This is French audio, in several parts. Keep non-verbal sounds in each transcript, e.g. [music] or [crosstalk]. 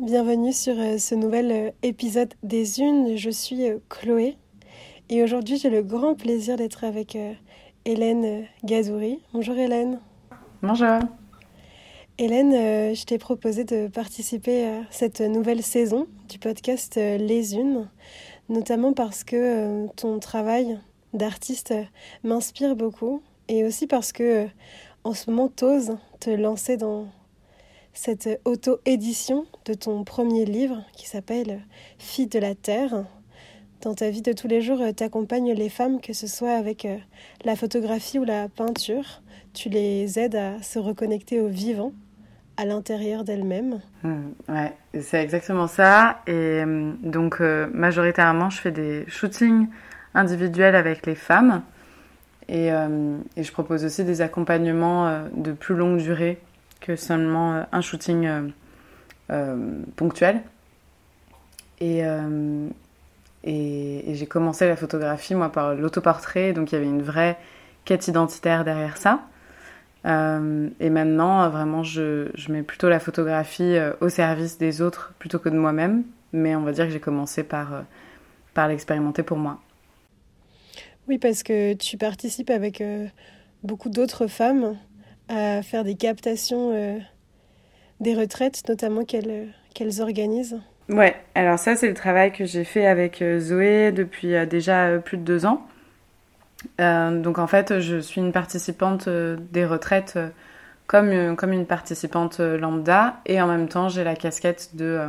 Bienvenue sur euh, ce nouvel euh, épisode des Unes. Je suis euh, Chloé et aujourd'hui j'ai le grand plaisir d'être avec Hélène Gazouri. Bonjour Hélène. Bonjour. Hélène, je t'ai proposé de participer à cette nouvelle saison du podcast Les Unes, notamment parce que ton travail d'artiste m'inspire beaucoup et aussi parce que en ce moment t'oses te lancer dans cette auto-édition de ton premier livre qui s'appelle Fille de la Terre. Dans ta vie de tous les jours, tu accompagnes les femmes, que ce soit avec euh, la photographie ou la peinture. Tu les aides à se reconnecter au vivant, à l'intérieur d'elles-mêmes. Mmh, ouais, c'est exactement ça. Et euh, donc, euh, majoritairement, je fais des shootings individuels avec les femmes. Et je propose aussi des accompagnements de plus longue durée que seulement euh, un shooting euh, euh, ponctuel. Et, et, j'ai commencé la photographie, moi, par l'autoportrait, donc il y avait une vraie quête identitaire derrière ça. et maintenant, vraiment, je, je, mets plutôt la photographie au service des autres plutôt que de moi-même. Mais on va dire que j'ai commencé par, par l'expérimenter pour moi. Oui, parce que tu participes avec beaucoup d'autres femmes à faire des captations euh, des retraites, notamment qu'elles qu'elles organisent Ouais, alors ça c'est le travail que j'ai fait avec euh, Zoé depuis euh, déjà plus de deux ans. donc en fait, je suis une participante des retraites comme, comme une participante lambda et en même temps j'ai la casquette de,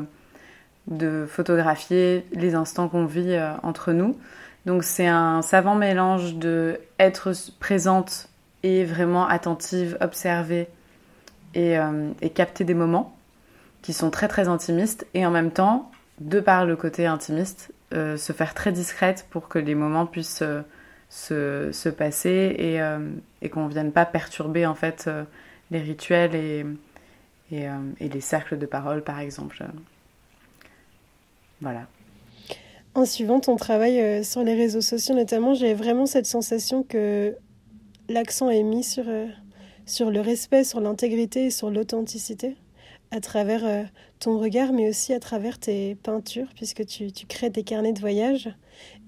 de photographier les instants qu'on vit entre nous. Donc c'est un savant mélange de être présente et vraiment attentive, observer euh, et, capter des moments qui sont très très intimistes et en même temps, de par le côté intimiste, euh, se faire très discrète pour que les moments puissent euh, se, se, passer et, et qu'on ne vienne pas perturber en fait les rituels et, et, et, les cercles de parole par exemple. Voilà. En suivant ton travail sur les réseaux sociaux notamment, j'ai vraiment cette sensation que l'accent est mis sur, euh, sur le respect, sur l'intégrité et sur l'authenticité à travers euh, ton regard, mais aussi à travers tes peintures, puisque tu, tu crées des carnets de voyage.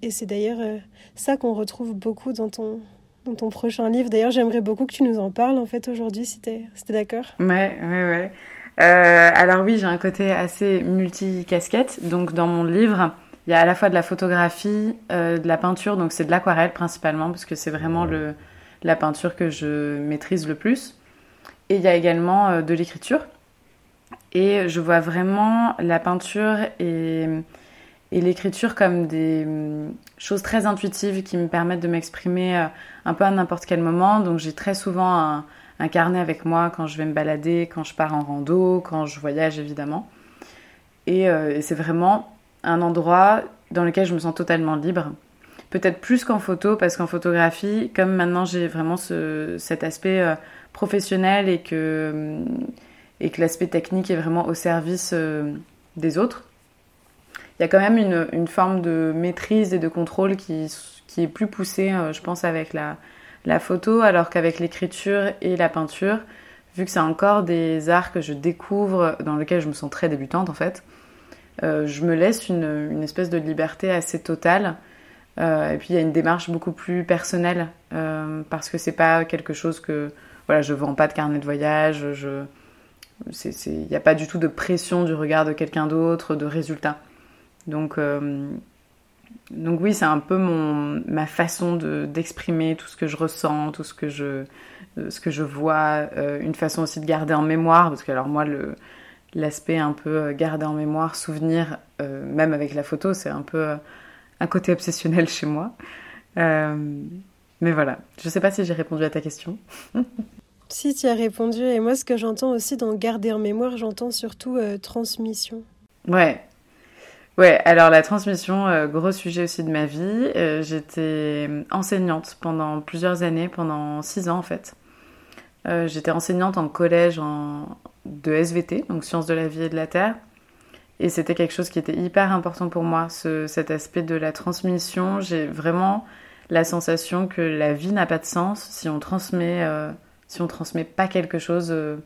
Et c'est d'ailleurs euh, ça qu'on retrouve beaucoup dans ton, dans ton prochain livre. D'ailleurs, j'aimerais beaucoup que tu nous en parles, en fait, aujourd'hui, si tu es, d'accord. Ouais, ouais, ouais. alors oui, j'ai un côté assez multi-casquette. Donc dans mon livre, il y a à la fois de la photographie, de la peinture, donc c'est de l'aquarelle principalement, parce que c'est vraiment le la peinture que je maîtrise le plus. Et il y a également euh, de l'écriture. Et je vois vraiment la peinture et, l'écriture comme des mm, choses très intuitives qui me permettent de m'exprimer euh, un peu à n'importe quel moment. Donc j'ai très souvent un, carnet avec moi quand je vais me balader, quand je pars en rando, quand je voyage évidemment. Et, euh, et c'est vraiment un endroit dans lequel je me sens totalement libre peut-être plus qu'en photo, parce qu'en photographie, comme maintenant j'ai vraiment ce, cet aspect euh, professionnel et que, et que l'aspect technique est vraiment au service euh, des autres, il y a quand même une, forme de maîtrise et de contrôle qui, est plus poussée, euh, je pense, avec la, photo, alors qu'avec l'écriture et la peinture, vu que c'est encore des arts que je découvre, dans lesquels je me sens très débutante en fait, je me laisse une, espèce de liberté assez totale et puis il y a une démarche beaucoup plus personnelle euh, parce que c'est pas quelque chose que voilà je vends pas de carnet de voyage, il n'y a pas du tout de pression du regard de quelqu'un d'autre, de résultat. Donc euh, donc oui c'est un peu mon ma façon de d'exprimer tout ce que je ressens, tout ce que je ce que je vois, une façon aussi de garder en mémoire parce que alors moi l'aspect un peu garder en mémoire, souvenir, même avec la photo, c'est un peu un côté obsessionnel chez moi. Euh, mais voilà, je ne sais pas si j'ai répondu à ta question. [laughs] si, tu as répondu. Et moi, ce que j'entends aussi dans garder en mémoire, j'entends surtout euh, transmission. Ouais. Ouais, alors la transmission, euh, gros sujet aussi de ma vie. J'étais enseignante pendant plusieurs années, pendant six ans en fait. J'étais enseignante en collège en... de SVT, donc sciences de la vie et de la terre. Et c'était quelque chose qui était hyper important pour moi, ce, cet aspect de la transmission. J'ai vraiment la sensation que la vie n'a pas de sens si on transmet, euh, si on transmet pas quelque chose euh,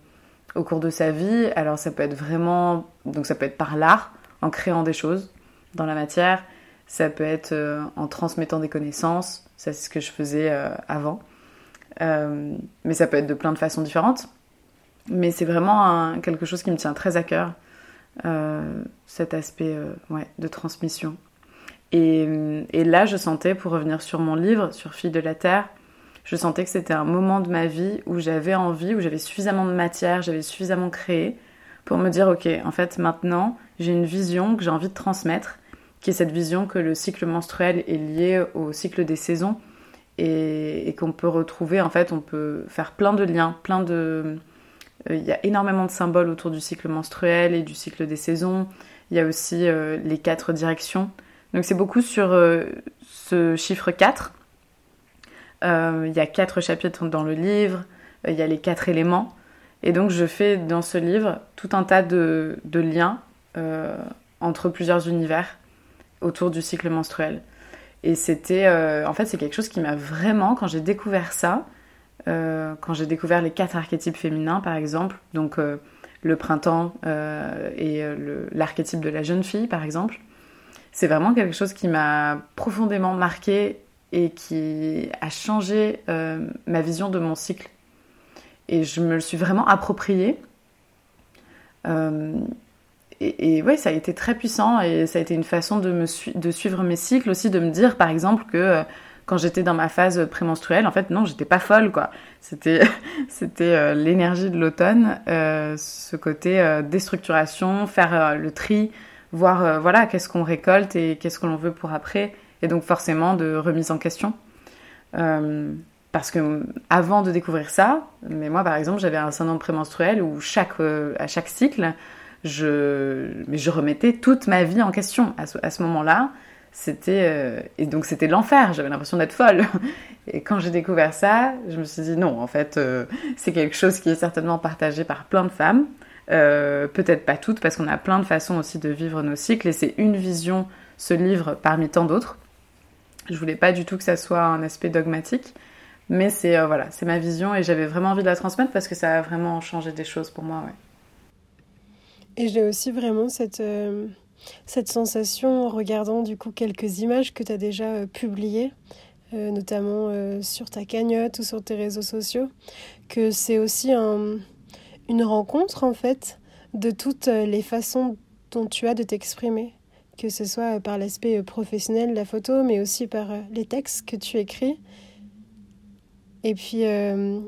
au cours de sa vie. Alors ça peut être vraiment, donc ça peut être par l'art, en créant des choses dans la matière. Ça peut être euh, en transmettant des connaissances. Ça c'est ce que je faisais avant. Mais ça peut être de plein de façons différentes. Mais c'est vraiment quelque chose qui me tient très à cœur, cet aspect ouais, de transmission. Et, et, là, je sentais, pour revenir sur mon livre, sur Fille de la Terre, je sentais que c'était un moment de ma vie où j'avais envie, où j'avais suffisamment de matière, j'avais suffisamment créé pour me dire, ok, en fait, maintenant, j'ai une vision que j'ai envie de transmettre, qui est cette vision que le cycle menstruel est lié au cycle des saisons et, qu'on peut retrouver, en fait, on peut faire plein de liens, plein de... Euh, il y a énormément de symboles autour du cycle menstruel et du cycle des saisons. Il y a aussi euh, les quatre directions. Donc c'est beaucoup sur euh, ce chiffre 4 euh, il y a quatre chapitres dans le livre, il y a les quatre éléments. Et donc je fais dans ce livre tout un tas de, liens entre plusieurs univers autour du cycle menstruel. Et c'était, en fait, c'est quelque chose qui m'a vraiment, quand j'ai découvert ça, quand j'ai découvert les quatre archétypes féminins, par exemple, donc le printemps et l'archétype de la jeune fille, par exemple, c'est vraiment quelque chose qui m'a profondément marqué et qui a changé euh, ma vision de mon cycle. Et je me le suis vraiment approprié. Euh, et, et ouais, ça a été très puissant et ça a été une façon de, me de suivre mes cycles aussi, de me dire par exemple que euh, quand j'étais dans ma phase prémenstruelle, en fait, non, j'étais pas folle, quoi. C'était, [laughs] c'était l'énergie de l'automne, ce côté déstructuration, faire le tri, voir, voilà, qu'est-ce qu'on récolte et qu'est-ce que l'on veut pour après et donc forcément de remise en question. Euh, parce que avant de découvrir ça, mais moi par exemple j'avais un syndrome prémenstruel où euh, à chaque cycle, je, remettais toute ma vie en question. À ce moment-là, c'était euh, et donc c'était l'enfer. J'avais l'impression d'être folle. [laughs] Et quand j'ai découvert ça, je me suis dit non, en fait, c'est quelque chose qui est certainement partagé par plein de femmes. Peut-être pas toutes, parce qu'on a plein de façons aussi de vivre nos cycles, et c'est une vision, ce livre, parmi tant d'autres. Je voulais pas du tout que ça soit un aspect dogmatique, mais c'est euh, voilà, c'est ma vision et j'avais vraiment envie de la transmettre parce que ça a vraiment changé des choses pour moi. Et j'ai aussi vraiment cette, euh, cette sensation en regardant du coup quelques images que tu as déjà euh, publiées, notamment sur ta cagnotte ou sur tes réseaux sociaux, que c'est aussi un, une rencontre en fait de toutes les façons dont tu as de t'exprimer que ce soit par l'aspect professionnel de la photo, mais aussi par euh, les textes que tu écris. Et puis, euh,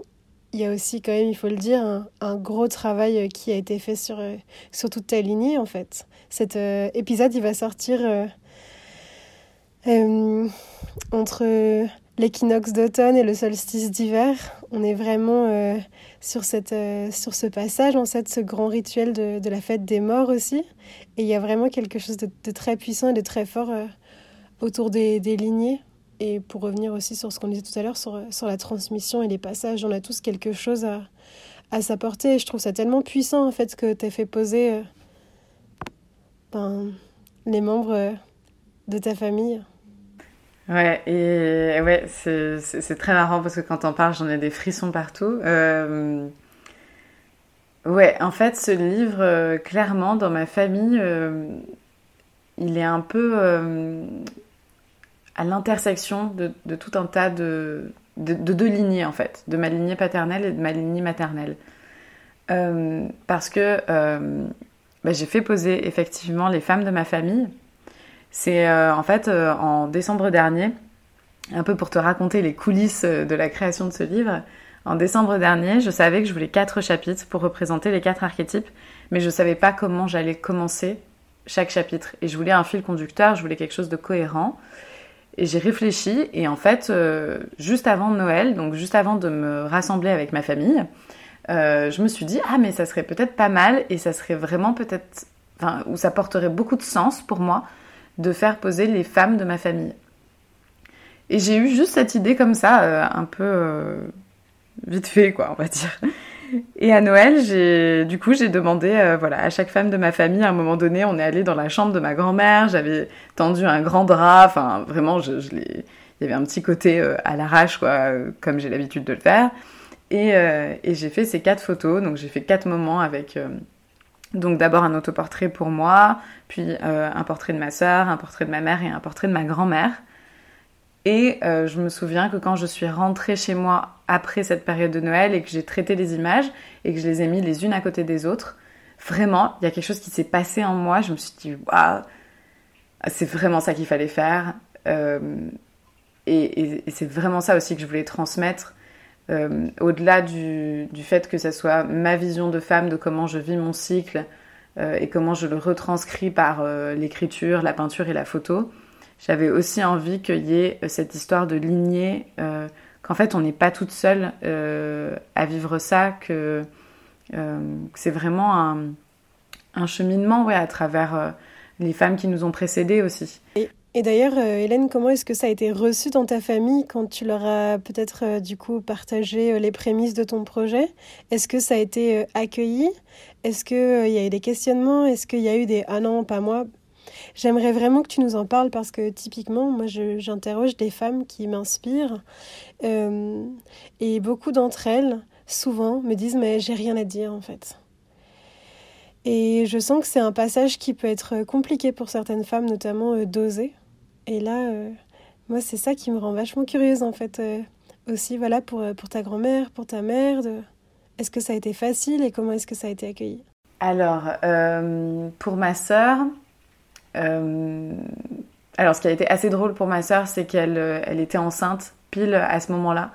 il y a aussi, quand même, il faut le dire, un, gros travail qui a été fait sur, euh, sur toute ta lignée, en fait. Cet épisode, il va sortir entre l'équinoxe d'automne et le solstice d'hiver. On est vraiment sur, cette, sur ce passage, en fait, ce grand rituel de, de la fête des morts aussi. Et il y a vraiment quelque chose de, très puissant et de très fort euh, autour des, lignées. Et pour revenir aussi sur ce qu'on disait tout à l'heure, sur, sur, la transmission et les passages, on a tous quelque chose à, à s'apporter. Et je trouve ça tellement puissant, en fait, que tu as fait poser euh, les membres euh, de ta famille. Ouais, et ouais, c'est très marrant parce que quand on parle, j'en ai des frissons partout. Ouais, en fait, ce livre, euh, clairement, dans ma famille, euh, il est un peu euh, à l'intersection de, tout un tas de, de, deux lignées, en fait, de ma lignée paternelle et de ma lignée maternelle. parce que bah, j'ai fait poser effectivement les femmes de ma famille. C'est en fait en décembre dernier, un peu pour te raconter les coulisses de la création de ce livre, en décembre dernier, je savais que je voulais quatre chapitres pour représenter les quatre archétypes, mais je ne savais pas comment j'allais commencer chaque chapitre. Et je voulais un fil conducteur, je voulais quelque chose de cohérent. Et j'ai réfléchi, et en fait, euh, juste avant Noël, donc juste avant de me rassembler avec ma famille, euh, je me suis dit, ah mais ça serait peut-être pas mal, et ça serait vraiment peut-être, enfin, où ça porterait beaucoup de sens pour moi de faire poser les femmes de ma famille. Et j'ai eu juste cette idée comme ça, euh, un peu vite fait, quoi, on va dire. Et à Noël, j'ai, du coup, j'ai demandé, euh, voilà, à chaque femme de ma famille, à un moment donné, on est allé dans la chambre de ma grand-mère, j'avais tendu un grand drap, enfin, vraiment, je, je il y avait un petit côté euh, à l'arrache, quoi, euh, comme j'ai l'habitude de le faire. Et, et j'ai fait ces quatre photos, donc j'ai fait quatre moments avec donc d'abord un autoportrait pour moi, puis un portrait de ma sœur, un portrait de ma mère et un portrait de ma grand-mère. Et euh, je me souviens que quand je suis rentrée chez moi après cette période de Noël et que j'ai traité les images et que je les ai mis les unes à côté des autres, vraiment, il y a quelque chose qui s'est passé en moi. Je me suis dit, waouh, c'est vraiment ça qu'il fallait faire. Euh, et, c'est vraiment ça aussi que je voulais transmettre. Euh, au-delà du, fait que ça soit ma vision de femme, de comment je vis mon cycle et comment je le retranscris par l'écriture, la peinture et la photo, j'avais aussi envie qu'il y ait euh, cette histoire de lignée, euh, qu'en fait on n'est pas toute seule euh, à vivre ça, que, c'est vraiment un, cheminement ouais, à travers les femmes qui nous ont précédées aussi. D'ailleurs, Hélène, comment est-ce que ça a été reçu dans ta famille quand tu leur as peut-être du coup partagé les prémices de ton projet? Est-ce que ça a été accueilli? Est-ce qu'il y a eu des questionnements? Est-ce qu'il y a eu des ⁇ Ah non, pas moi ⁇ J'aimerais vraiment que tu nous en parles parce que typiquement, moi, j'interroge des femmes qui m'inspirent euh, et beaucoup d'entre elles, souvent, me disent mais j'ai rien à dire en fait. Et je sens que c'est un passage qui peut être compliqué pour certaines femmes, notamment euh, d'oser. Et là, euh, moi, c'est ça qui me rend vachement curieuse en fait. aussi, voilà, pour, pour ta grand-mère, pour ta mère. De... Est-ce que ça a été facile et comment est-ce que ça a été accueilli? Alors, pour ma sœur, euh, alors, ce qui a été assez drôle pour ma sœur, c'est qu'elle euh, elle était enceinte pile à ce moment-là.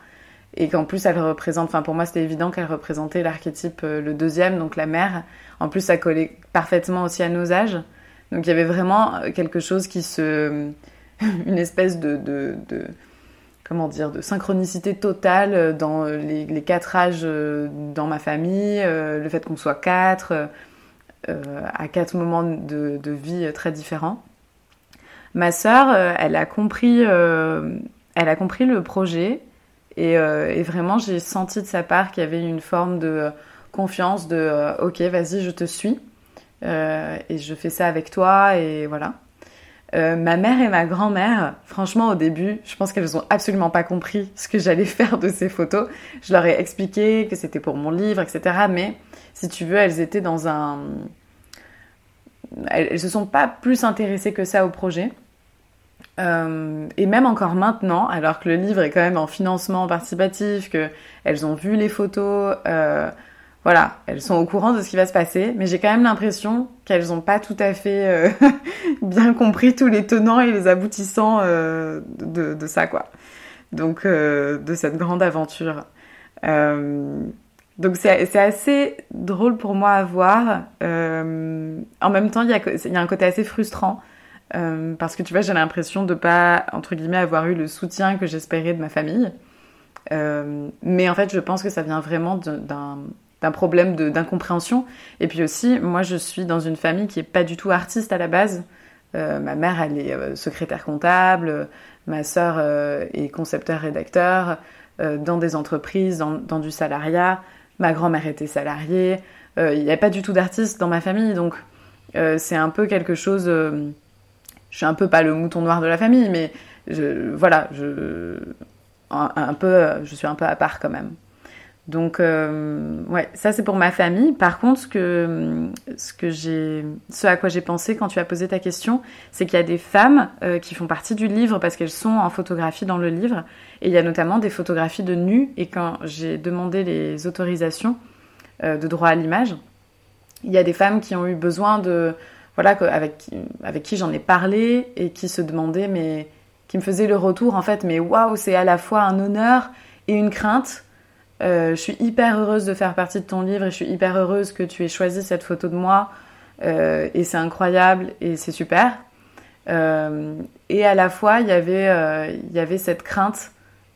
Et qu'en plus, elle représente, enfin pour moi, c'était évident qu'elle représentait l'archétype euh, le deuxième, donc la mère. En plus, ça collait parfaitement aussi à nos âges. Donc il y avait vraiment quelque chose qui se. [laughs] une espèce de, de, comment dire, de synchronicité totale dans les, quatre âges dans ma famille, le fait qu'on soit quatre, euh, à quatre moments de, vie très différents. Ma sœur, euh, elle a compris, euh, elle a compris le projet et, vraiment j'ai senti de sa part qu'il y avait une forme de confiance, de ok, vas-y, je te suis et je fais ça avec toi et voilà. Ma mère et ma grand-mère, franchement, au début, je pense qu'elles ont absolument pas compris ce que j'allais [laughs] faire de ces photos. Je leur ai expliqué que c'était pour mon livre, etc. Mais si tu veux, elles étaient dans un. Elles, ne se sont pas plus intéressées que ça au projet. Euh, et même encore maintenant, alors que le livre est quand même en financement participatif, que elles ont vu les photos, euh, voilà, elles sont au courant de ce qui va se passer, mais j'ai quand même l'impression qu'elles n'ont pas tout à fait euh, [laughs] bien compris tous les tenants et les aboutissants de, de, ça, quoi. Donc, de cette grande aventure. Donc c'est assez drôle pour moi à voir. Euh, en même temps, il y, a, un côté assez frustrant euh, parce que tu vois, j'ai l'impression de pas entre guillemets avoir eu le soutien que j'espérais de ma famille. Euh, mais en fait, je pense que ça vient vraiment d'un problème d'incompréhension. Et puis aussi, moi, je suis dans une famille qui est pas du tout artiste à la base. ma mère, elle est secrétaire comptable. Ma sœur est concepteur-rédacteur dans des entreprises, dans, dans du salariat. Ma grand-mère était salariée. Euh, il n'y a pas du tout d'artistes dans ma famille, donc euh, c'est un peu quelque chose. Euh, je suis un peu pas le mouton noir de la famille, mais voilà, je, un, peu, je suis un peu à part quand même. Donc, ouais, ça c'est pour ma famille. Par contre, ce que, ce à quoi j'ai pensé quand tu as posé ta question, c'est qu'il y a des femmes qui font partie du livre parce qu'elles sont en photographie dans le livre et il y a notamment des photographies de nus. Et quand j'ai demandé les autorisations euh, de droit à l'image, il y a des femmes qui ont eu besoin de. Voilà, avec, avec qui j'en ai parlé et qui se demandaient, mais. qui me faisaient le retour en fait, mais waouh, c'est à la fois un honneur et une crainte. Euh, je suis hyper heureuse de faire partie de ton livre et je suis hyper heureuse que tu aies choisi cette photo de moi. Euh, et c'est incroyable et c'est super. et à la fois, il y avait, cette crainte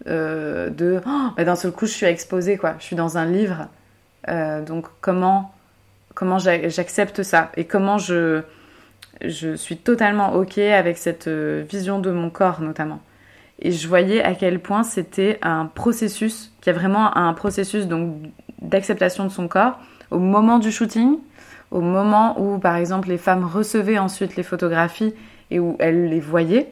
euh, de oh, bah, d'un seul coup je suis exposée quoi je suis dans un livre euh, donc comment comment j'accepte ça et comment je suis totalement ok avec cette euh, vision de mon corps notamment et je voyais à quel point c'était un processus qu'il y a vraiment un processus donc d'acceptation de son corps au moment du shooting au moment où par exemple les femmes recevaient ensuite les photographies et où elles les voyaient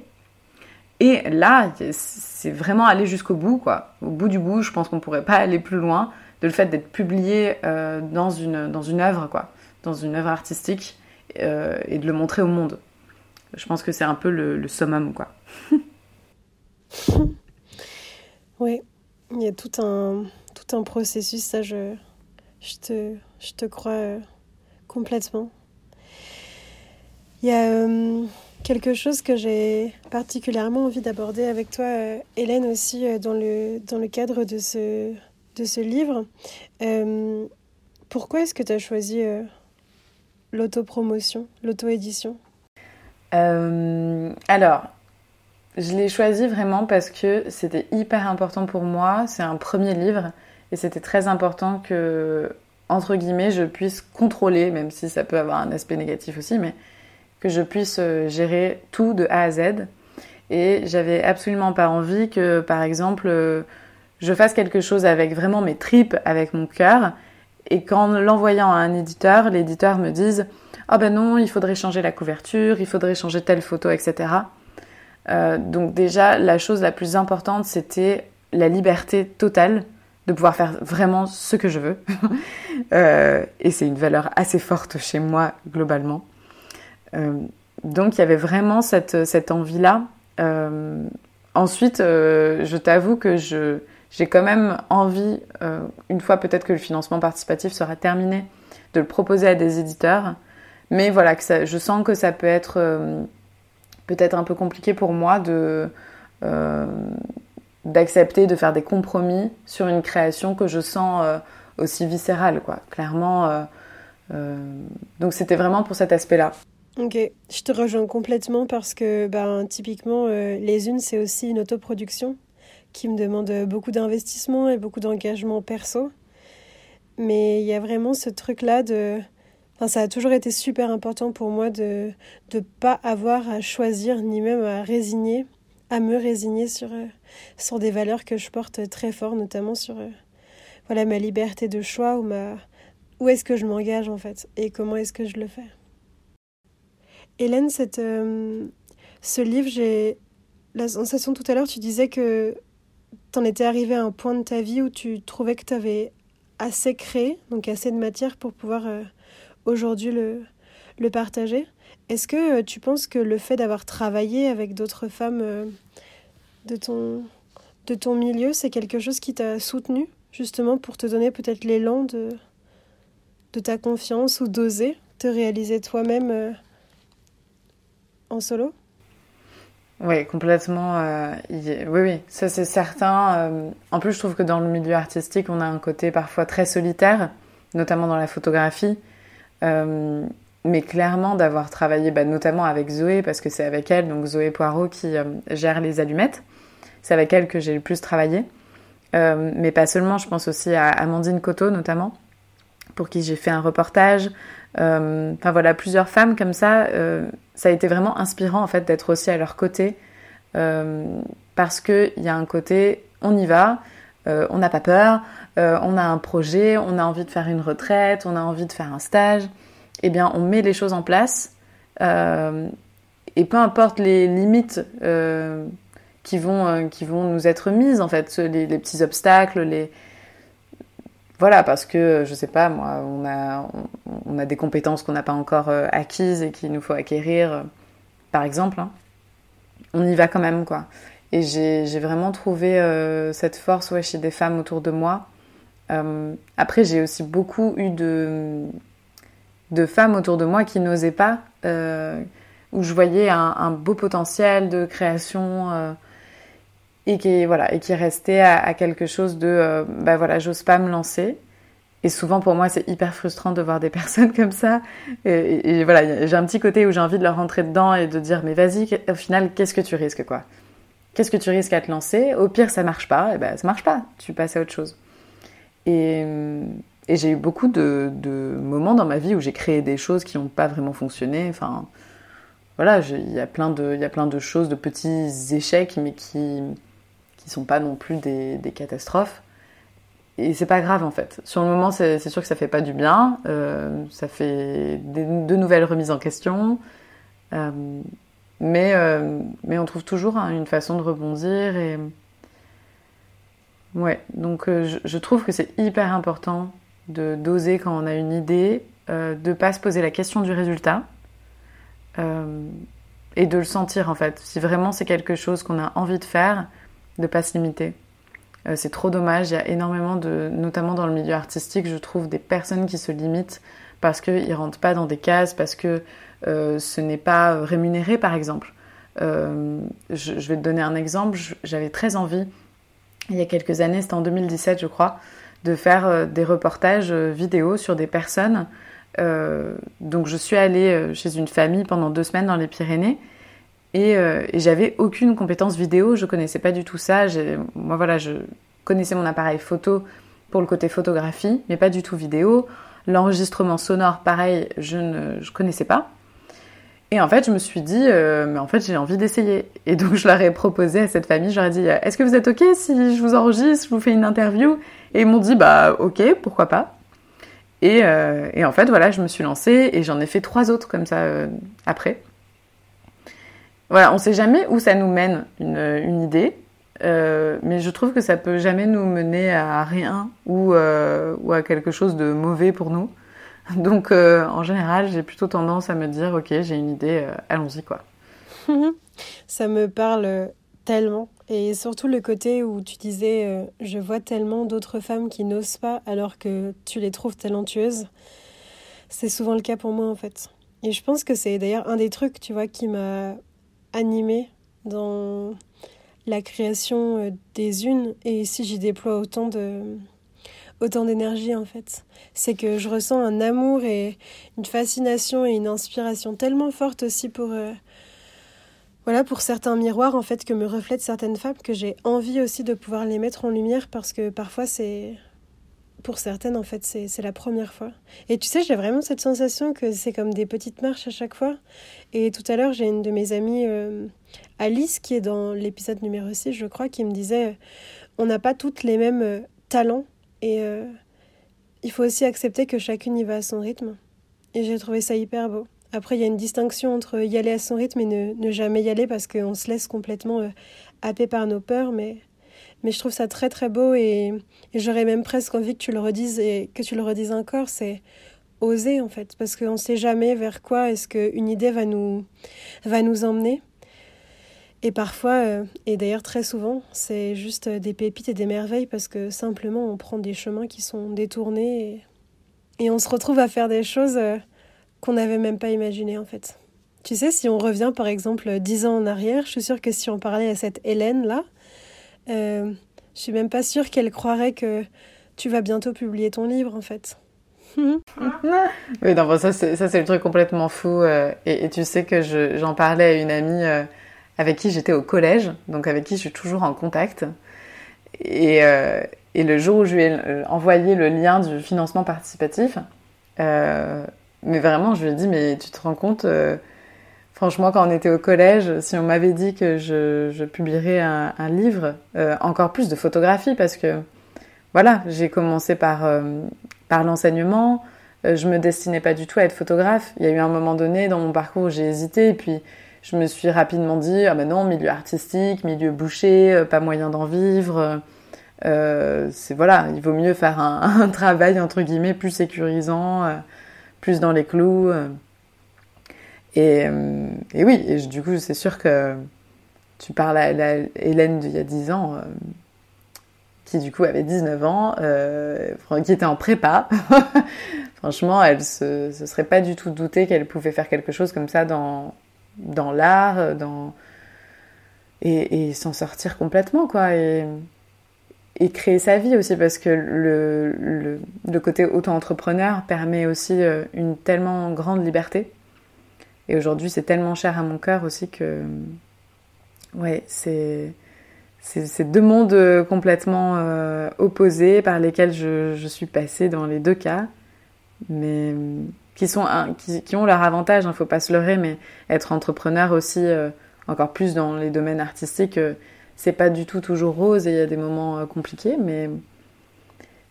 Et là, c'est vraiment aller jusqu'au bout, quoi. Au bout du bout, je pense qu'on pourrait pas aller plus loin de le fait d'être publié euh, dans, une, dans une œuvre, quoi, dans une œuvre artistique, euh, et de le montrer au monde. Je pense que c'est un peu le, le summum, quoi. [laughs] [laughs] oui, il y a tout un, tout un processus, ça, je, je, te, je te crois euh, complètement. Il y a quelque chose que j'ai particulièrement envie d'aborder avec toi, Hélène, aussi, dans, le, dans le cadre de ce, de ce livre. Euh, pourquoi est-ce que tu as choisi euh, l'autopromotion, l'auto-édition? Euh, Alors, je l'ai choisi vraiment parce que c'était hyper important pour moi. C'est un premier livre et c'était très important que, entre guillemets, je puisse contrôler, même si ça peut avoir un aspect négatif aussi, mais que je puisse gérer tout de A à Z. Et j'avais absolument pas envie que, par exemple, je fasse quelque chose avec vraiment mes tripes, avec mon cœur, et qu'en l'envoyant à un éditeur, l'éditeur me dise Ah oh ben non, il faudrait changer la couverture, il faudrait changer telle photo, etc. Euh, donc, déjà, la chose la plus importante, c'était la liberté totale de pouvoir faire vraiment ce que je veux. [laughs] euh, et c'est une valeur assez forte chez moi, globalement. Euh, donc, il y avait vraiment cette, cette envie-là. Ensuite, je t'avoue que je j'ai quand même envie, une fois peut-être que le financement participatif sera terminé, de le proposer à des éditeurs. Mais voilà, que je sens que ça peut être peut-être un peu compliqué pour moi de euh, d'accepter de faire des compromis sur une création que je sens aussi viscérale, quoi. Clairement. donc c'était vraiment pour cet aspect-là. Ok, je te rejoins complètement parce que ben, typiquement, Les Unes, c'est aussi une autoproduction qui me demande beaucoup d'investissement et beaucoup d'engagement perso. Mais il y a vraiment ce truc-là de... Enfin, ça a toujours été super important pour moi de ne pas avoir à choisir ni même à résigner, à me résigner sur, euh, sur des valeurs que je porte très fort, notamment sur euh, voilà, ma liberté de choix ou ma... où est-ce que je m'engage en fait et comment est-ce que je le fais. Hélène, cette, euh, ce livre, j'ai la sensation tout à l'heure, tu disais que t'en étais arrivé à un point de ta vie où tu trouvais que tu avais assez créé, donc assez de matière pour pouvoir aujourd'hui le, partager. Est-ce que euh, tu penses que le fait d'avoir travaillé avec d'autres femmes euh, de, ton, de ton milieu, c'est quelque chose qui t'a soutenu, justement pour te donner peut-être l'élan de, de ta confiance ou d'oser te réaliser toi-même en solo? Oui, complètement. Euh, oui, oui, ça c'est certain. Euh, en plus, je trouve que dans le milieu artistique, on a un côté parfois très solitaire, notamment dans la photographie. Euh, mais clairement, d'avoir travaillé bah, notamment avec Zoé, parce que c'est avec elle, donc Zoé Poirot, qui gère les allumettes. C'est avec elle que j'ai le plus travaillé. mais pas seulement, je pense aussi à Amandine Coteau, notamment, pour qui j'ai fait un reportage. Enfin voilà, plusieurs femmes comme ça ça a été vraiment inspirant en fait d'être aussi à leur côté euh, parce qu'il y a un côté on y va, euh, on n'a pas peur, euh, on a un projet, on a envie de faire une retraite, on a envie de faire un stage, eh bien on met les choses en place et peu importe les limites qui, vont, nous être mises en fait, les, petits obstacles, les, voilà, parce que, je sais pas, moi, on a, des compétences qu'on n'a pas encore euh, acquises et qu'il nous faut acquérir, euh, par exemple. Hein. On y va quand même, quoi. Et j'ai vraiment trouvé euh, cette force chez des femmes autour de moi. après, j'ai aussi beaucoup eu de, femmes autour de moi qui n'osaient pas, où je voyais un, beau potentiel de création et qui voilà et qui restait à, quelque chose de euh, bah voilà j'ose pas me lancer. Et souvent pour moi c'est hyper frustrant de voir des [laughs] personnes comme ça. Et, et, voilà j'ai un petit côté où j'ai envie de leur rentrer dedans et de dire mais vas-y au final qu'est-ce que tu risques quoi? Qu'est-ce que tu risques à te lancer? Au pire ça marche pas et ben ça marche pas tu passes à autre chose et, et j'ai eu beaucoup de, moments dans ma vie où j'ai créé des choses qui n'ont pas vraiment fonctionné enfin voilà il y a plein de il y a plein de choses de petits échecs mais qui qui sont pas non plus des, catastrophes. Et c'est pas grave en fait. Sur le moment, c'est sûr que ça fait pas du bien. Euh, ça fait de nouvelles remises en question. Euh, Mais, mais on trouve toujours hein, une façon de rebondir et Ouais, donc euh, je, trouve que c'est hyper important de d'oser quand on a une idée, euh, de pas se poser la question du résultat euh, et de le sentir en fait. Si vraiment c'est quelque chose qu'on a envie de faire, de pas se limiter. Euh, c'est trop dommage. Il y a énormément de, notamment dans le milieu artistique, je trouve des personnes qui se limitent parce qu'ils rentrent pas dans des cases, parce que ce n'est pas rémunéré par exemple. Je, je, vais te donner un exemple. J'avais très envie il y a quelques années, c'était en 2017 je crois, de faire euh, des reportages euh, vidéo sur des personnes. Euh, donc je suis allée chez une famille pendant deux semaines dans les Pyrénées et, et j'avais aucune compétence vidéo, je connaissais pas du tout ça. Moi voilà, je connaissais mon appareil photo pour le côté photographie, mais pas du tout vidéo. L'enregistrement sonore, pareil, je ne connaissais pas. Et en fait, je me suis dit, euh, mais en fait, j'ai envie d'essayer. Et donc, je leur ai proposé à cette famille, je leur ai dit, est-ce que vous êtes OK si je vous enregistre, je vous fais une interview? Et ils m'ont dit, bah, OK, pourquoi pas. Et, euh, et, en fait, voilà, je me suis lancée et j'en ai fait trois autres comme ça euh, après. Voilà, on sait jamais où ça nous mène, une, une idée. mais je trouve que ça peut jamais nous mener à rien ou, ou à quelque chose de mauvais pour nous. [laughs] Donc euh, en général, j'ai plutôt tendance à me dire ok, j'ai une idée, euh, allons-y quoi. [laughs] Ça me parle tellement et surtout le côté où tu disais euh, je vois tellement d'autres femmes qui n'osent pas alors que tu les trouves talentueuses. C'est souvent le cas pour moi en fait. Et je pense que c'est d'ailleurs un des trucs, tu vois, qui m'a animée dans la création des unes et si j'y déploie autant de autant d'énergie en fait. C'est que je ressens un amour et une fascination et une inspiration tellement forte aussi pour euh, voilà pour certains miroirs en fait que me reflètent certaines femmes que j'ai envie aussi de pouvoir les mettre en lumière parce que parfois c'est pour certaines en fait c'est la première fois. Et tu sais, j'ai vraiment cette sensation que c'est comme des petites marches à chaque fois. Et tout à l'heure, j'ai une de mes amies euh, Alice qui est dans l'épisode numéro 6, je crois, qui me disait on n'a pas toutes les mêmes euh, talents et euh, il faut aussi accepter que chacune y va à son rythme. Et j'ai trouvé ça hyper beau. Après, il y a une distinction entre y aller à son rythme et ne, jamais y aller parce qu'on se laisse complètement euh, happer par nos peurs. Mais, mais je trouve ça très très beau et, j'aurais même presque envie que tu le redises et que tu le redises encore. C'est oser en fait parce qu'on ne sait jamais vers quoi est-ce qu'une idée va nous, va nous emmener. Et parfois, euh, et d'ailleurs très souvent, c'est juste des pépites et des merveilles parce que simplement on prend des chemins qui sont détournés et, on se retrouve à faire des choses euh, qu'on n'avait même pas imaginées en fait. Tu sais, si on revient par exemple dix ans en arrière, je suis sûre que si on parlait à cette Hélène là, euh, je suis même pas sûre qu'elle croirait que tu vas bientôt publier ton livre en fait. [laughs] oui, non, ça c'est le truc complètement fou. et, tu sais que j'en parlais à une amie avec qui j'étais au collège, donc avec qui je suis toujours en contact. Et, euh, le jour où je lui ai euh, envoyé le lien du financement participatif, euh, mais vraiment, je lui ai dit, mais tu te rends compte, franchement, quand on était au collège, si on m'avait dit que je, je publierais un, livre, encore plus de photographie, parce que voilà, j'ai commencé par, par l'enseignement, je me destinais pas du tout à être photographe. Il y a eu un moment donné dans mon parcours où j'ai hésité, et puis je me suis rapidement dit ah ben non milieu artistique milieu bouché euh, pas moyen d'en vivre euh, c'est voilà il vaut mieux faire un, [laughs] travail entre guillemets plus sécurisant euh, plus dans les clous et, oui et du coup c'est sûr que tu parles à, Hélène d'il y a 10 ans qui du coup avait 19 ans, qui était en prépa. [laughs] Franchement, elle se, se serait pas du tout douté qu'elle pouvait faire quelque chose comme ça dans, dans l'art, euh, dans et, s'en sortir complètement quoi et, créer sa vie aussi parce que le, le, côté auto-entrepreneur permet aussi euh, une tellement grande liberté. Et aujourd'hui c'est tellement cher à mon cœur aussi que ouais c'est c'est deux mondes euh, complètement opposés par lesquels je, je, suis passée dans les deux cas. Mais qui, sont qui, ont leur avantage, il hein, ne faut pas se leurrer, mais être entrepreneur aussi, euh, encore plus dans les domaines artistiques, euh, c'est pas du tout toujours rose et il y a des moments euh, compliqués, mais,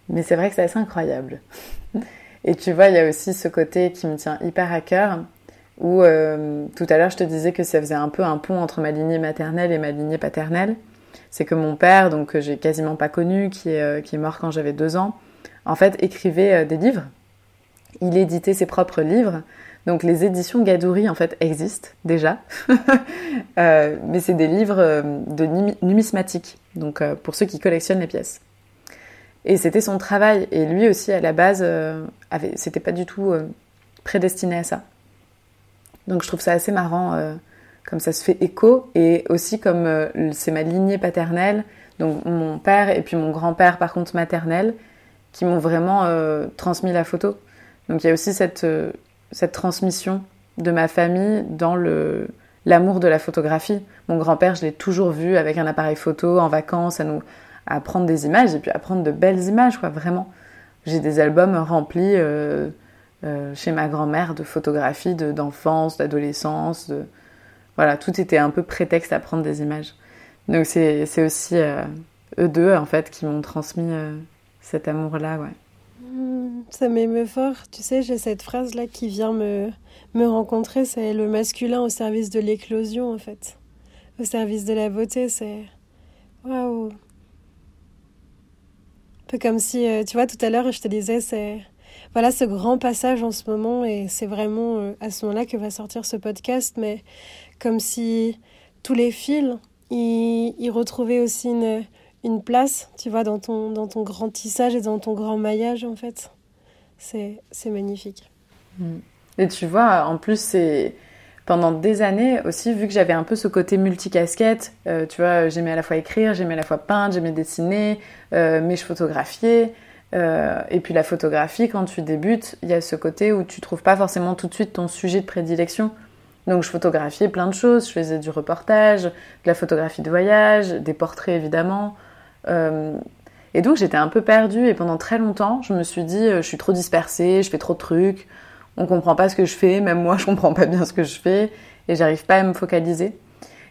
mais c'est vrai que c'est assez incroyable. [laughs] et tu vois, il y a aussi ce côté qui me tient hyper à cœur. où euh, tout à l'heure je te disais que ça faisait un peu un pont entre ma lignée maternelle et ma lignée paternelle. C'est que mon père, donc que j'ai quasiment pas connu, qui est, qui est mort quand j'avais deux ans, en fait écrivait des livres. Il éditait ses propres livres. Donc les éditions Gadouri en fait existent déjà, [laughs] mais c'est des livres de numismatique, donc pour ceux qui collectionnent les pièces. Et c'était son travail. Et lui aussi, à la base, c'était pas du tout prédestiné à ça. Donc je trouve ça assez marrant, euh, comme ça se fait écho, et aussi comme euh, c'est ma lignée paternelle, donc mon père et puis mon grand-père par contre maternel, qui m'ont vraiment euh, transmis la photo. Donc il y a aussi cette, cette transmission de ma famille dans le l'amour de la photographie. Mon grand-père, je l'ai toujours vu avec un appareil photo en vacances, à nous à prendre des images et puis à prendre de belles images, quoi, vraiment. J'ai des albums remplis euh, chez ma grand-mère de photographies d'enfance, d'adolescence. Voilà, tout était un peu prétexte à prendre des images. Donc c'est aussi euh, eux deux, en fait, qui m'ont transmis euh, cet amour-là, ouais. Ça m'émeut fort. Tu sais, j'ai cette phrase-là qui vient me, me rencontrer, c'est le masculin au service de l'éclosion, en fait. Au service de la beauté, c'est... Waouh Un peu comme si, tu vois, tout à l'heure, je te disais, c'est voilà ce grand passage en ce moment et c'est vraiment euh, à ce moment-là que va sortir ce podcast, mais comme si tous les fils, ils, retrouvaient aussi une, une, place, tu vois, dans ton, dans ton grand tissage et dans ton grand maillage en fait. C'est magnifique. Mm. Et tu vois, en plus, c'est pendant des années aussi, vu que j'avais un peu ce côté multicasquette, euh, tu vois, j'aimais à la fois écrire, j'aimais à la fois peindre, j'aimais dessiner, euh, mais je photographiais. Euh, et puis la photographie, quand tu débutes, il y a ce côté où tu trouves pas forcément tout de suite ton sujet de prédilection. Donc je photographiais plein de choses, je faisais du reportage, de la photographie de voyage, des portraits évidemment. Euh, et donc j'étais un peu perdue et pendant très longtemps, je me suis dit euh, je suis trop dispersée, je fais trop de trucs, on comprend pas ce que je fais, même moi [laughs] je comprends pas bien ce que je fais et j'arrive pas à me focaliser.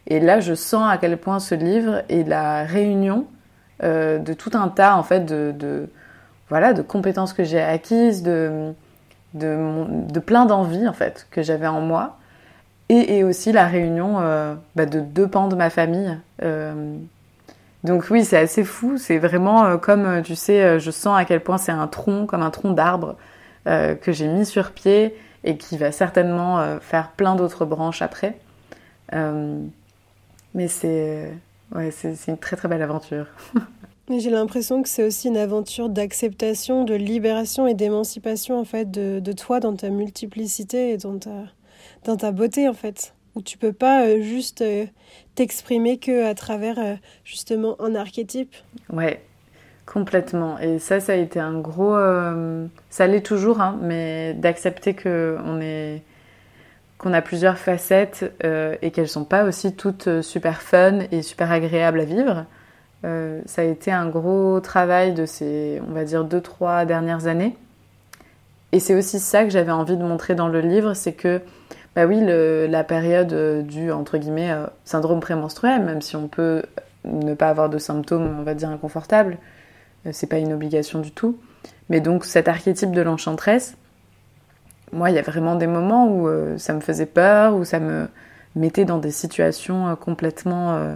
Et là je sens à quel point ce livre est la réunion de tout un tas en fait de voilà, de compétences que j'ai acquises, de, de, plein d'envies en fait que j'avais en moi, et, aussi la réunion euh, bah, de deux pans de ma famille. Euh, donc oui, c'est assez fou, c'est vraiment euh, comme, tu sais, je sens à quel point c'est un tronc, comme un tronc d'arbre que j'ai mis sur pied et qui va certainement faire plein d'autres branches après. mais c'est ouais, une très très belle aventure. [laughs] J'ai l'impression que c'est aussi une aventure d'acceptation, de libération et d'émancipation en fait de, de, toi dans ta multiplicité et dans ta, dans ta beauté en fait. Où tu peux pas euh, juste euh, t'exprimer que à travers euh, justement un archétype. Ouais, complètement. Et ça, ça a été un gros. ça l'est toujours, hein, mais d'accepter que est qu'on a plusieurs facettes et qu'elles sont pas aussi toutes super fun et super agréables à vivre. Ça a été un gros travail de ces, on va dire, deux, trois dernières années. Et c'est aussi ça que j'avais envie de montrer dans le livre, c'est que, bah oui, la période euh, du, entre guillemets, euh, syndrome prémenstruel, même si on peut ne pas avoir de symptômes, on va dire, inconfortables, c'est pas une obligation du tout. Mais donc cet archétype de l'enchantresse, moi, il y a vraiment des moments où ça me faisait peur, où ça me mettait dans des situations complètement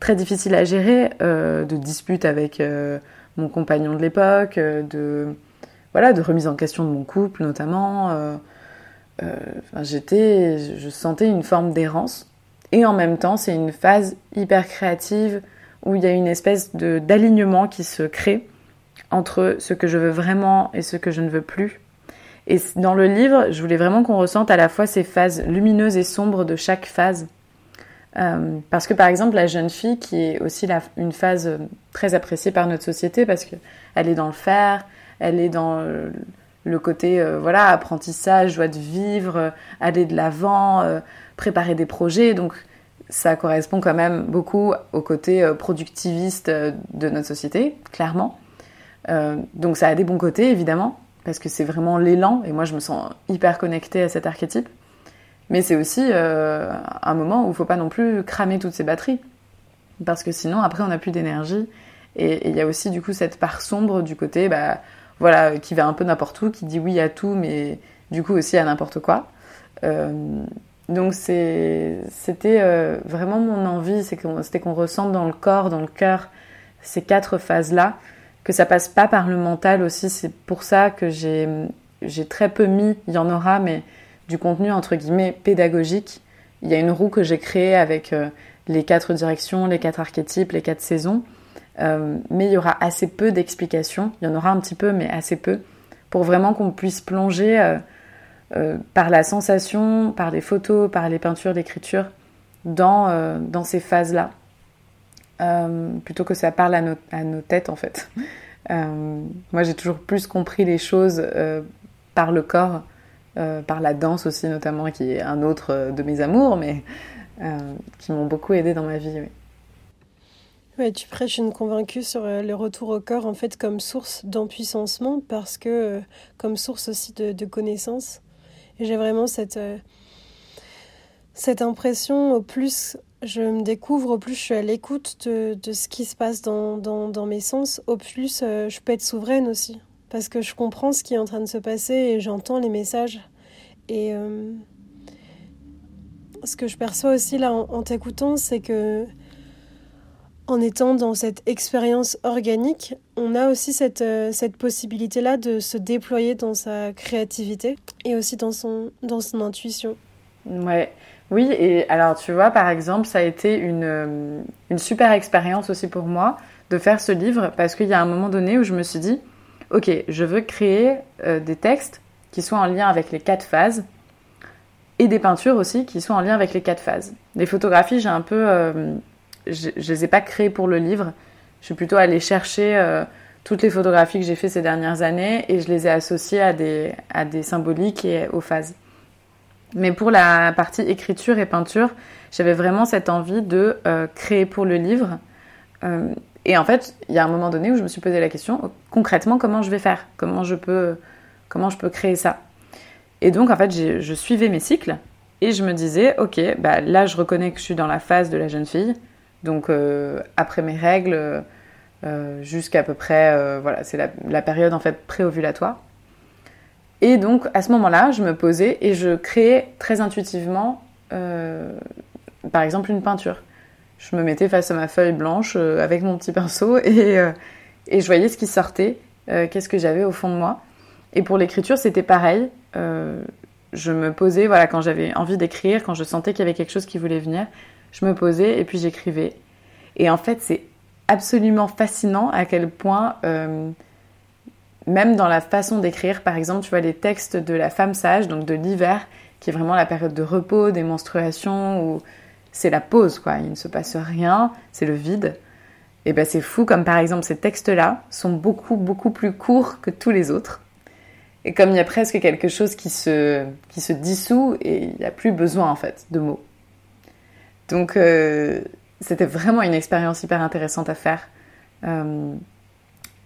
très difficile à gérer, euh, de disputes avec euh, mon compagnon de l'époque, euh, de voilà, de remise en question de mon couple notamment. J'étais, je sentais une forme d'errance. Et en même temps, c'est une phase hyper créative où il y a une espèce de d'alignement qui se crée entre ce que je veux vraiment et ce que je ne veux plus. Et dans le livre, je voulais vraiment qu'on ressente à la fois ces phases lumineuses et sombres de chaque phase. Euh, parce que par exemple, la jeune fille, qui est aussi une phase euh, très appréciée par notre société, parce qu'elle est dans le faire, elle est dans le côté euh, voilà apprentissage, joie de vivre, aller de l'avant, préparer des projets. Donc ça correspond quand même beaucoup au côté productiviste de notre société, clairement. donc ça a des bons côtés évidemment, parce que c'est vraiment l'élan, et moi je me sens hyper connectée à cet archétype. Mais c'est aussi euh, un moment où il faut pas non plus cramer toutes ces batteries. Parce que sinon, après, on n'a plus d'énergie. Et il y a aussi, du coup, cette part sombre du côté, bah, voilà, qui va un peu n'importe où, qui dit oui à tout, mais du coup aussi à n'importe quoi. donc c'était vraiment mon envie, c'était qu'on ressente dans le corps, dans le cœur, ces quatre phases-là, que ça passe pas par le mental aussi. C'est pour ça que j'ai très peu mis, il y en aura, mais du contenu entre guillemets pédagogique. Il y a une roue que j'ai créée avec les quatre directions, les quatre archétypes, les quatre saisons. Euh, mais il y aura assez peu d'explications. Il y en aura un petit peu, mais assez peu, pour vraiment qu'on puisse plonger euh, euh, par la sensation, par les photos, par les peintures, l'écriture, dans, dans ces phases-là. plutôt que ça parle à nos, à nos têtes, en fait. moi, j'ai toujours plus compris les choses par le corps, par la danse aussi, notamment, qui est un autre de mes amours, mais qui m'ont beaucoup aidé dans ma vie. Oui. Ouais, tu prêches une convaincue sur euh, le retour au corps en fait comme source d'empuissancement parce que euh, comme source aussi de, de connaissance. J'ai vraiment cette, euh, cette impression, au plus je me découvre, au plus je suis à l'écoute de, de, ce qui se passe dans, dans, dans mes sens, au plus je peux être souveraine aussi. Parce que je comprends ce qui est en train de se passer et j'entends les messages. Et ce que je perçois aussi là en t'écoutant, c'est que en étant dans cette expérience organique, on a aussi cette, euh, cette possibilité-là de se déployer dans sa créativité et aussi dans son, dans son intuition. Ouais. Oui, et alors tu vois, par exemple, ça a été une, euh, une super expérience aussi pour moi de faire ce livre parce qu'il y a un moment donné où je me suis dit, ok, je veux créer euh, des textes qui soient en lien avec les quatre phases et des peintures aussi qui soient en lien avec les quatre phases. Les photographies, j'ai un peu je, ne les ai pas créés pour le livre. Je suis plutôt allée chercher euh, toutes les photographies que j'ai fait ces dernières années et je les ai associées à des, à des symboliques et aux phases. Mais pour la partie écriture et peinture, j'avais vraiment cette envie de euh, créer pour le livre. Euh, et en fait, il y a un moment donné où je me suis posé la question concrètement comment je vais faire, comment je peux, comment je peux créer ça? Et donc en fait, je suivais mes cycles et je me disais ok, bah là je reconnais que je suis dans la phase de la jeune fille. Donc euh, après mes règles, euh, jusqu'à peu près, euh, voilà, c'est la, période en fait préovulatoire. Et donc à ce moment-là, je me posais et je créais très intuitivement, par exemple, une peinture. Je me mettais face à ma feuille blanche avec mon petit pinceau [laughs] et, et je voyais ce qui sortait, qu'est-ce que j'avais au fond de moi. Et pour l'écriture, c'était pareil. je me posais, voilà, quand j'avais envie d'écrire, quand je sentais qu'il y avait quelque chose qui voulait venir, je me posais et puis j'écrivais. Et en fait, c'est absolument fascinant à quel point, euh, même dans la façon d'écrire, par exemple, tu vois les textes de la femme sage, donc de l'hiver, qui est vraiment la période de repos, des menstruations, où c'est la pause, quoi. Il ne se passe rien, c'est le vide. Et ben c'est fou, comme par exemple ces textes-là sont beaucoup, beaucoup plus courts que tous les autres. Et comme il y a presque quelque chose qui se, qui se dissout et il n'y a plus besoin en fait de mots. Donc euh, c'était vraiment une expérience hyper intéressante à faire. Euh,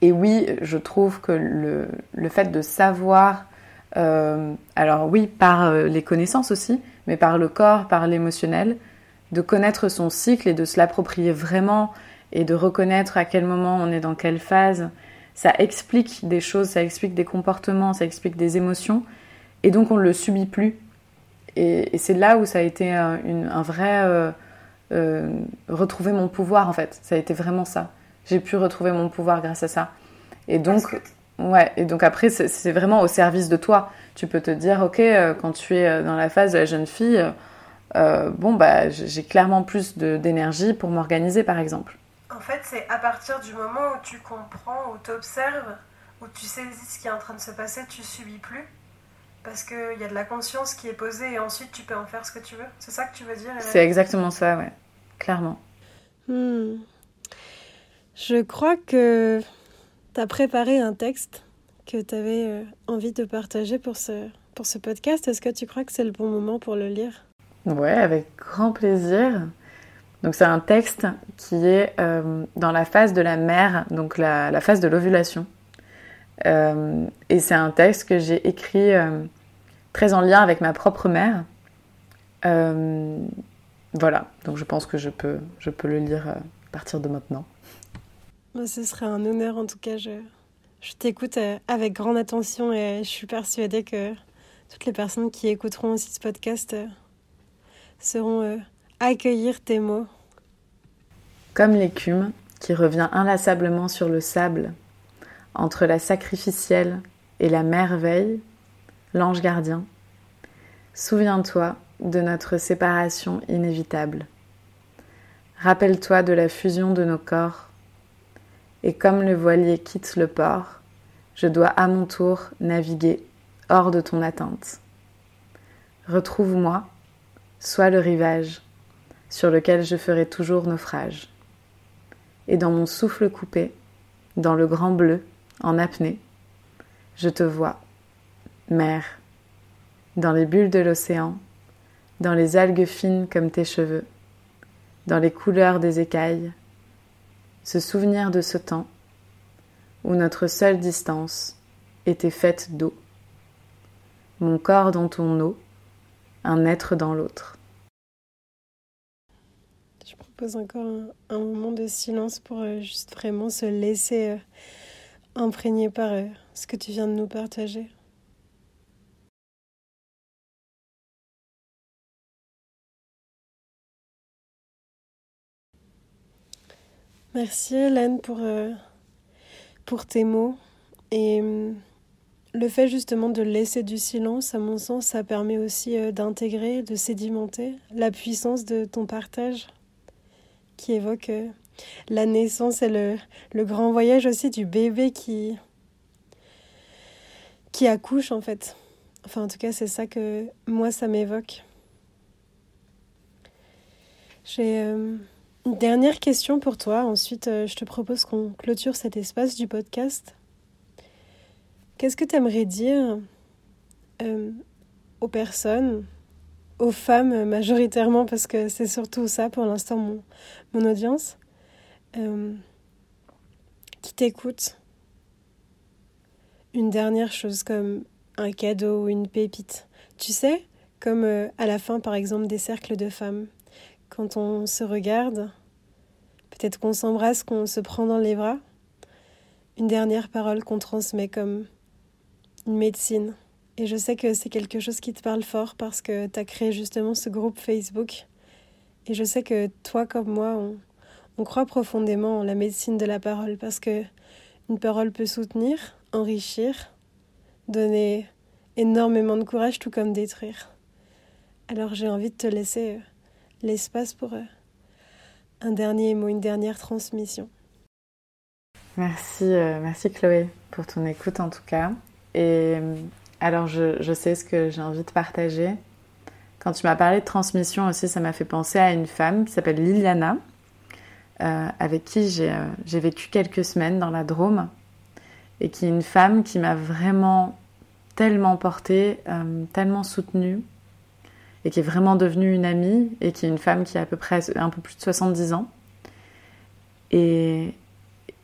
et oui, je trouve que le, le fait de savoir, euh, alors oui, par les connaissances aussi, mais par le corps, par l'émotionnel, de connaître son cycle et de se l'approprier vraiment et de reconnaître à quel moment on est dans quelle phase, ça explique des choses, ça explique des comportements, ça explique des émotions, et donc on ne le subit plus. Et, c'est là où ça a été un, un vrai euh, euh, retrouver mon pouvoir en fait. Ça a été vraiment ça. J'ai pu retrouver mon pouvoir grâce à ça. Et donc, ouais. Et donc après, c'est vraiment au service de toi. Tu peux te dire, ok, euh, quand tu es dans la phase de la jeune fille, bon bah j'ai clairement plus d'énergie pour m'organiser par exemple. En fait, c'est à partir du moment où tu comprends, où tu observes, où tu saisis ce qui est en train de se passer, tu subis plus. Parce qu'il y a de la conscience qui est posée et ensuite tu peux en faire ce que tu veux. C'est ça que tu veux dire C'est exactement ça, ouais. Clairement. Hmm. Je crois que tu as préparé un texte que tu avais euh, envie de partager pour ce, pour ce podcast. Est-ce que tu crois que c'est le bon moment pour le lire? Ouais, avec grand plaisir. Donc c'est un texte qui est euh, dans la phase de la mère, donc la, la phase de l'ovulation. Euh, et c'est un texte que j'ai écrit euh, très en lien avec ma propre mère. Euh, voilà, donc je pense que je peux, je peux le lire à partir de maintenant. Bah, ce serait un honneur en tout cas. Je, je t'écoute avec grande attention et je suis persuadée que toutes les personnes qui écouteront aussi ce podcast seront accueillir tes mots. Comme l'écume qui revient inlassablement sur le sable, entre la sacrificielle et la merveille, l'ange gardien, souviens-toi de notre séparation inévitable. Rappelle-toi de la fusion de nos corps, et comme le voilier quitte le port, je dois à mon tour naviguer hors de ton atteinte. Retrouve-moi, sois le rivage sur lequel je ferai toujours naufrage. Et dans mon souffle coupé, dans le grand bleu, en apnée, je te vois, mer, dans les bulles de l'océan, dans les algues fines comme tes cheveux, dans les couleurs des écailles, ce souvenir de ce temps où notre seule distance était faite d'eau, mon corps dans ton eau, un être dans l'autre. Je propose encore un, moment de silence pour euh, juste vraiment se laisser imprégner par euh, ce que tu viens de nous partager. Merci Hélène pour, euh, tes mots. Et euh, le fait justement de laisser du silence, à mon sens, ça permet aussi d'intégrer, de sédimenter la puissance de ton partage qui évoque la naissance et le, le, grand voyage aussi du bébé qui, qui accouche en fait. Enfin en tout cas c'est ça que moi ça m'évoque. J'ai... Une dernière question pour toi. Ensuite, euh, je te propose qu'on clôture cet espace du podcast. Qu'est-ce que tu aimerais dire euh, aux personnes, aux femmes majoritairement, parce que c'est surtout ça pour l'instant mon audience, euh, qui t'écoutent Une dernière chose comme un cadeau ou une pépite. Tu sais, comme à la fin par exemple des cercles de femmes quand on se regarde, peut-être qu'on s'embrasse, qu'on se prend dans les bras, une dernière parole qu'on transmet comme une médecine. Et je sais que c'est quelque chose qui te parle fort parce que tu as créé justement ce groupe Facebook. Et je sais que toi comme moi, on, on croit profondément en la médecine de la parole parce que une parole peut soutenir, enrichir, donner énormément de courage tout comme détruire. Alors j'ai envie de te laisser euh, l'espace pour euh, un dernier mot, une dernière transmission. Merci, euh, merci Chloé pour ton écoute en tout cas. Et alors je, je sais ce que j'ai envie de partager. Quand tu m'as parlé de transmission aussi, ça m'a fait penser à une femme qui s'appelle Liliana, avec qui j'ai vécu quelques semaines dans la Drôme, et qui est une femme qui m'a vraiment tellement portée, tellement soutenue, et qui est vraiment devenue une amie et qui est une femme qui a à peu près un peu plus de 70 ans. Et,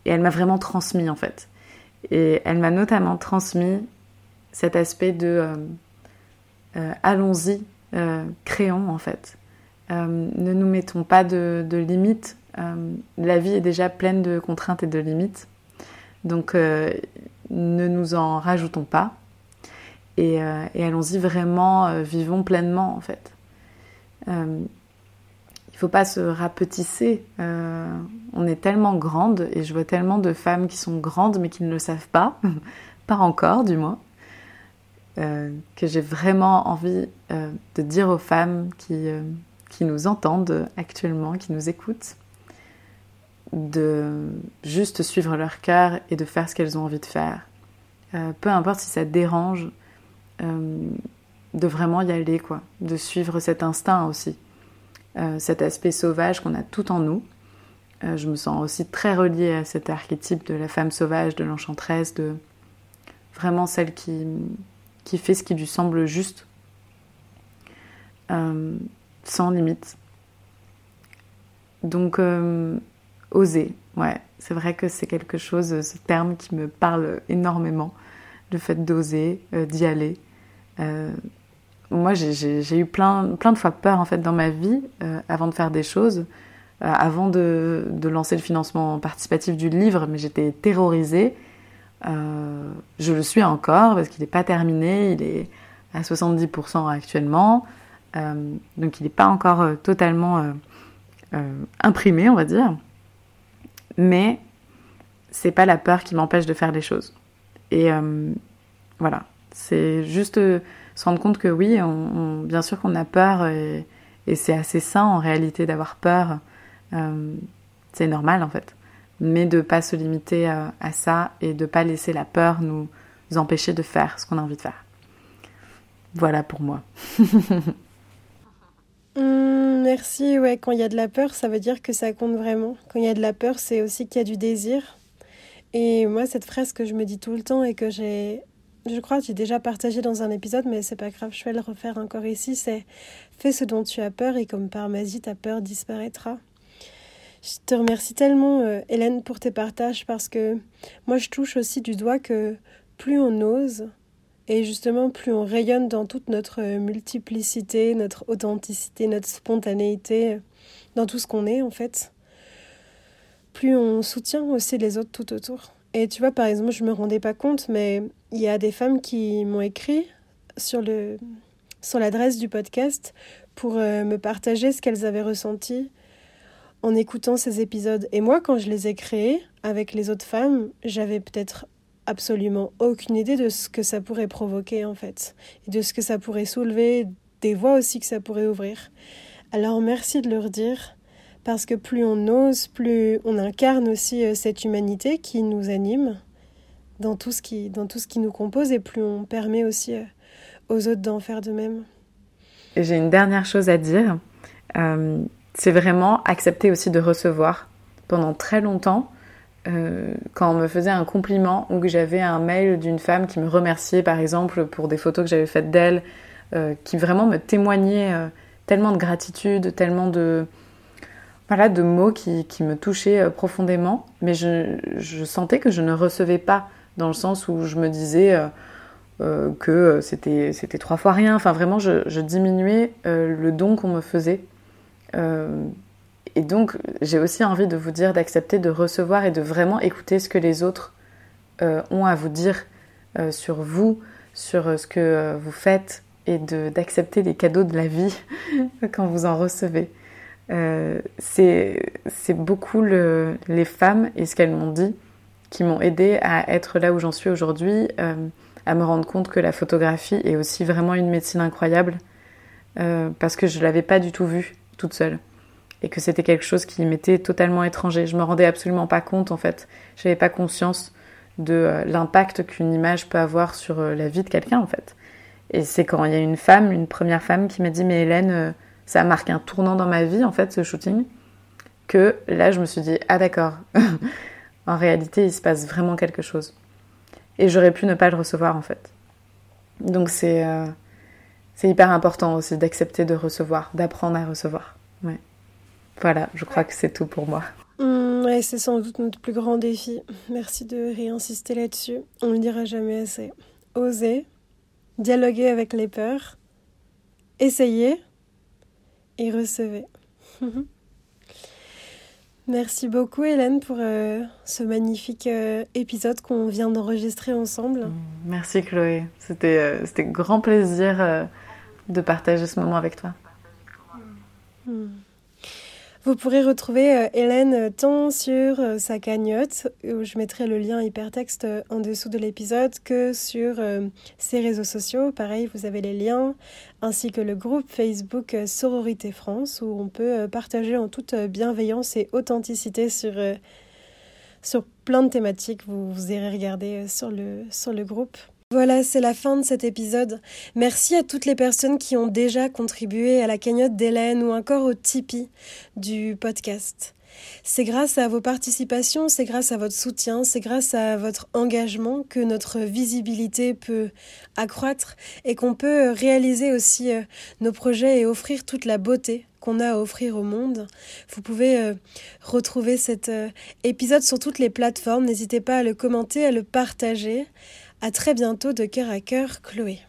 elle m'a vraiment transmis en fait. Et elle m'a notamment transmis cet aspect de euh, euh, allons-y, euh, créons en fait. ne nous mettons pas de limites. La vie est déjà pleine de contraintes et de limites. Donc ne nous en rajoutons pas. Euh, et, allons-y vraiment, euh, vivons pleinement en fait. Euh, il faut pas se rapetisser. on est tellement grande et je vois tellement de femmes qui sont grandes mais qui ne le savent pas, [laughs] pas encore du moins, que j'ai vraiment envie de dire aux femmes qui nous entendent actuellement, qui nous écoutent, de juste suivre leur cœur et de faire ce qu'elles ont envie de faire. peu importe si ça dérange euh, de vraiment y aller, quoi, de suivre cet instinct aussi, euh, cet aspect sauvage qu'on a tout en nous. Euh, je me sens aussi très reliée à cet archétype de la femme sauvage, de l'enchanteresse, de vraiment celle qui, qui fait ce qui lui semble juste, sans limite. Donc, oser, ouais, c'est vrai que c'est quelque chose, ce terme qui me parle énormément, le fait d'oser, d'y aller, euh, moi, j'ai eu plein, plein de fois peur en fait dans ma vie euh, avant de faire des choses, euh, avant de, lancer le financement participatif du livre, mais j'étais terrorisée. je le suis encore parce qu'il n'est pas terminé, il est à 70% actuellement. donc il n'est pas encore totalement imprimé, on va dire. Mais c'est pas la peur qui m'empêche de faire les choses. Et voilà, c'est juste se rendre compte que oui, bien sûr qu'on a peur et, c'est assez sain en réalité d'avoir peur. Euh, c'est normal en fait. Mais de pas se limiter à, ça et de pas laisser la peur nous, empêcher de faire ce qu'on a envie de faire. Voilà pour moi. [laughs] Hum, merci. Ouais, quand il y a de la peur, ça veut dire que ça compte vraiment. Quand il y a de la peur, c'est aussi qu'il y a du désir. Et moi, cette phrase que je me dis tout le temps et que j'ai je crois j'ai déjà partagé dans un épisode, mais c'est pas grave, je vais le refaire encore ici. C'est fais ce dont tu as peur et comme par magie, ta peur disparaîtra. Je te remercie tellement, euh, Hélène, pour tes partages parce que moi, je touche aussi du doigt que plus on ose et justement plus on rayonne dans toute notre multiplicité, notre authenticité, notre spontanéité, dans tout ce qu'on est en fait, plus on soutient aussi les autres tout autour. Et tu vois, par exemple, je me rendais pas compte, mais il y a des femmes qui m'ont écrit sur le sur l'adresse du podcast pour euh, me partager ce qu'elles avaient ressenti en écoutant ces épisodes. Et moi, quand je les ai créés avec les autres femmes, j'avais peut-être absolument aucune idée de ce que ça pourrait provoquer en fait, et de ce que ça pourrait soulever, des voix aussi que ça pourrait ouvrir. Alors merci de leur dire parce que plus on ose, plus on incarne aussi euh, cette humanité qui nous anime dans tout ce qui, dans tout ce qui nous compose et plus on permet aussi euh, aux autres d'en faire de même. J'ai une dernière chose à dire, euh, c'est vraiment accepter aussi de recevoir. Pendant très longtemps, quand on me faisait un compliment ou que j'avais un mail d'une femme qui me remerciait par exemple pour des photos que j'avais faites d'elle, qui vraiment me témoignait tellement de gratitude, tellement de, voilà, de mots qui, qui, me touchaient euh, profondément, mais je, sentais que je ne recevais pas, dans le sens où je me disais euh, euh, que c'était, trois fois rien. Enfin, vraiment, je diminuais le don qu'on me faisait. Et donc, j'ai aussi envie de vous dire d'accepter de recevoir et de vraiment écouter ce que les autres ont à vous dire sur vous, sur ce que vous faites, et d'accepter les cadeaux de la vie [laughs] quand vous en recevez. Euh, c'est beaucoup le, les femmes et ce qu'elles m'ont dit qui m'ont aidé à être là où j'en suis aujourd'hui, euh, à me rendre compte que la photographie est aussi vraiment une médecine incroyable euh, parce que je ne l'avais pas du tout vue toute seule et que c'était quelque chose qui m'était totalement étranger. Je me rendais absolument pas compte en fait, j'avais pas conscience de l'impact qu'une image peut avoir sur la vie de quelqu'un en fait. Et c'est quand il y a une femme, une première femme qui m'a dit mais Hélène ça a marqué un tournant dans ma vie, en fait, ce shooting, que là, je me suis dit, ah d'accord, [laughs] en réalité, il se passe vraiment quelque chose. Et j'aurais pu ne pas le recevoir, en fait. Donc c'est euh, c'est hyper important aussi d'accepter de recevoir, d'apprendre à recevoir. Ouais. Voilà, je crois que c'est tout pour moi. Mmh, ouais, c'est sans doute notre plus grand défi. Merci de réinsister là-dessus. On ne le dira jamais assez. Oser, dialoguer avec les peurs, essayer, et recevez. [laughs] Merci beaucoup Hélène pour euh, ce magnifique euh, épisode qu'on vient d'enregistrer ensemble. Merci Chloé, c'était euh, c'était grand plaisir de partager ce moment avec toi. Hmm. Vous pourrez retrouver euh, Hélène euh, tant sur euh, sa cagnotte, où je mettrai le lien hypertexte en dessous de l'épisode, que sur ses réseaux sociaux. Pareil, vous avez les liens, ainsi que le groupe Facebook Sororité France, où on peut partager en toute bienveillance et authenticité sur, sur plein de thématiques. Vous, vous irez regarder sur le, sur le groupe. Voilà, c'est la fin de cet épisode. Merci à toutes les personnes qui ont déjà contribué à la cagnotte d'Hélène ou encore au Tipeee du podcast. C'est grâce à vos participations, c'est grâce à votre soutien, c'est grâce à votre engagement que notre visibilité peut accroître et qu'on peut réaliser aussi euh, nos projets et offrir toute la beauté qu'on a à offrir au monde. Vous pouvez euh, retrouver cet euh, épisode sur toutes les plateformes. N'hésitez pas à le commenter, à le partager. À très bientôt de cœur à cœur, Chloé.